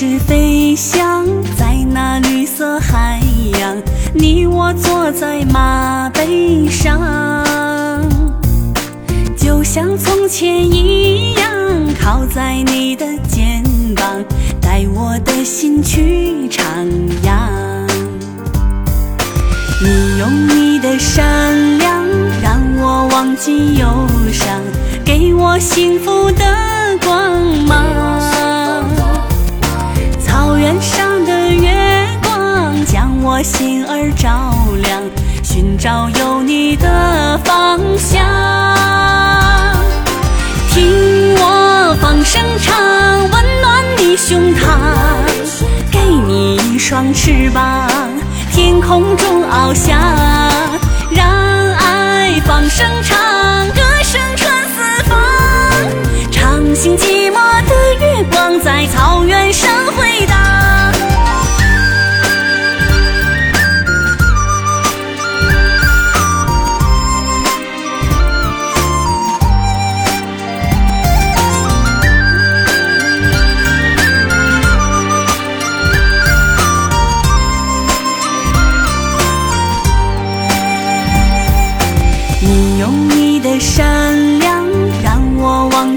是飞翔在那绿色海洋你我坐在马背上。就像从前一样靠在你的肩膀带我的心去徜徉。你用你的善良让我忘记忧伤给我幸福的找有你的方向。听我放声唱，温暖你胸膛，给你一双翅膀。天空中翱翔，让爱放声唱，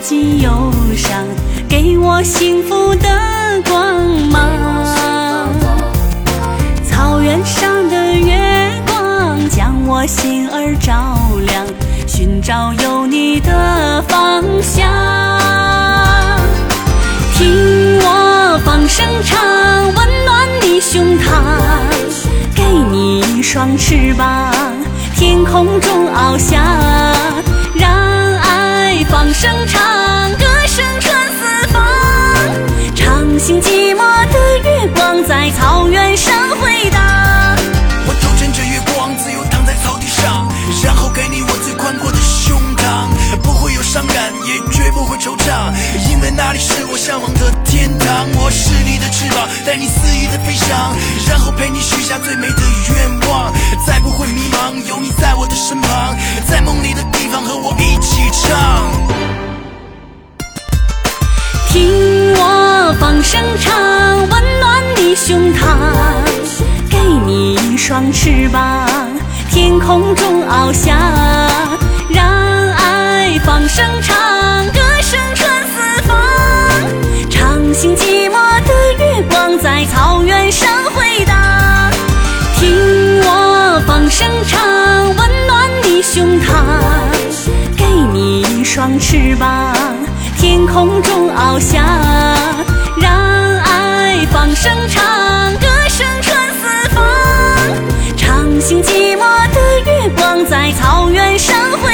我忘记忧伤，给我幸福的光芒。草原上的月光将我心儿照亮，寻找有你的方向。听我放声唱，温暖你胸膛，给你一双翅膀。天空中翱翔，让爱放声唱，草原上回荡。我头枕着月光，自由躺在草地上，然后给你我最宽阔的胸膛，不会有伤感，也绝不会惆怅，因为那里是我向往的天堂。我是你的翅膀，带你肆意的飞翔，然后陪你许下最美的愿望，再不会迷茫，有你在我的身旁，在梦里的地方和我一起唱。听我放声唱，翅膀，天空中翱翔，让爱放声唱，歌声传四方。长信寂寞的月光在草原上回荡，听我放声唱，温暖你胸膛，给你一双翅膀。天空中翱翔，在草原上。